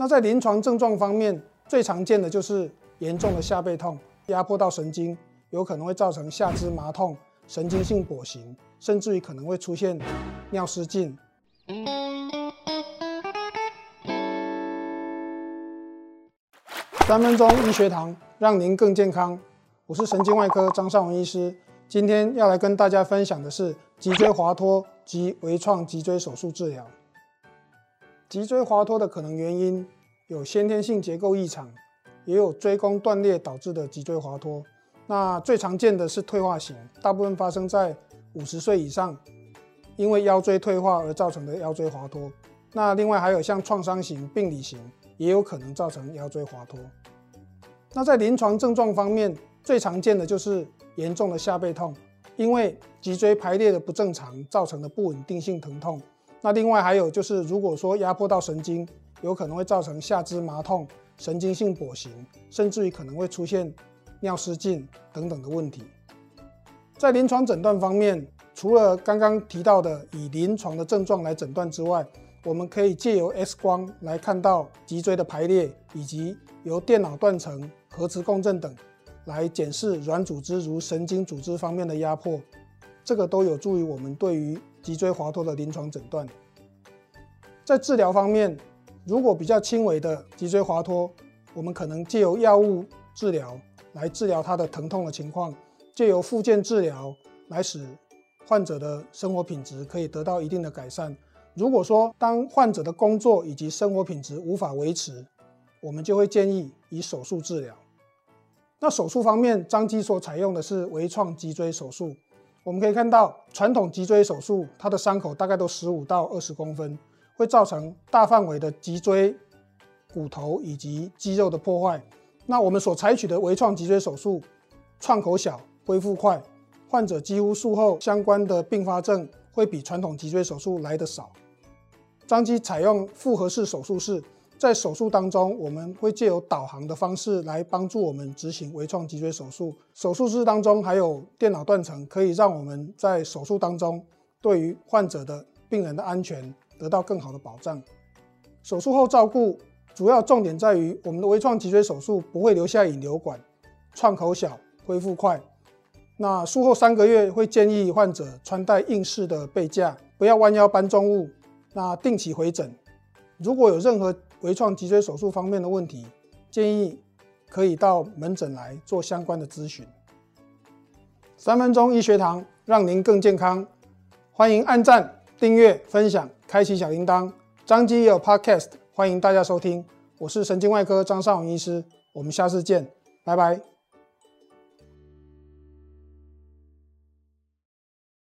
那在临床症状方面，最常见的就是严重的下背痛，压迫到神经，有可能会造成下肢麻痛、神经性跛行，甚至于可能会出现尿失禁。三分钟医学堂，让您更健康。我是神经外科张尚文医师，今天要来跟大家分享的是脊椎滑脱及微创脊椎手术治疗。脊椎滑脱的可能原因有先天性结构异常，也有椎弓断裂导致的脊椎滑脱。那最常见的是退化型，大部分发生在五十岁以上，因为腰椎退化而造成的腰椎滑脱。那另外还有像创伤型、病理型，也有可能造成腰椎滑脱。那在临床症状方面，最常见的就是严重的下背痛，因为脊椎排列的不正常造成的不稳定性疼痛。那另外还有就是，如果说压迫到神经，有可能会造成下肢麻痛、神经性跛行，甚至于可能会出现尿失禁等等的问题。在临床诊断方面，除了刚刚提到的以临床的症状来诊断之外，我们可以借由 X 光来看到脊椎的排列，以及由电脑断层、核磁共振等来检视软组织如神经组织方面的压迫，这个都有助于我们对于脊椎滑脱的临床诊断。在治疗方面，如果比较轻微的脊椎滑脱，我们可能借由药物治疗来治疗它的疼痛的情况，借由复健治疗来使患者的生活品质可以得到一定的改善。如果说当患者的工作以及生活品质无法维持，我们就会建议以手术治疗。那手术方面，张基所采用的是微创脊椎手术。我们可以看到，传统脊椎手术它的伤口大概都十五到二十公分，会造成大范围的脊椎骨头以及肌肉的破坏。那我们所采取的微创脊椎手术，创口小，恢复快，患者几乎术后相关的并发症会比传统脊椎手术来得少。张机采用复合式手术室，在手术当中，我们会借由导航的方式来帮助我们执行微创脊椎手术。手术室当中还有电脑断层，可以让我们在手术当中对于患者的病人的安全得到更好的保障。手术后照顾主要重点在于我们的微创脊椎手术不会留下引流管，创口小，恢复快。那术后三个月会建议患者穿戴硬式的背架，不要弯腰搬重物。那定期回诊，如果有任何微创脊椎手术方面的问题，建议可以到门诊来做相关的咨询。三分钟医学堂，让您更健康。欢迎按赞、订阅、分享、开启小铃铛。张基也有 Podcast，欢迎大家收听。我是神经外科张尚勇医师，我们下次见，拜拜。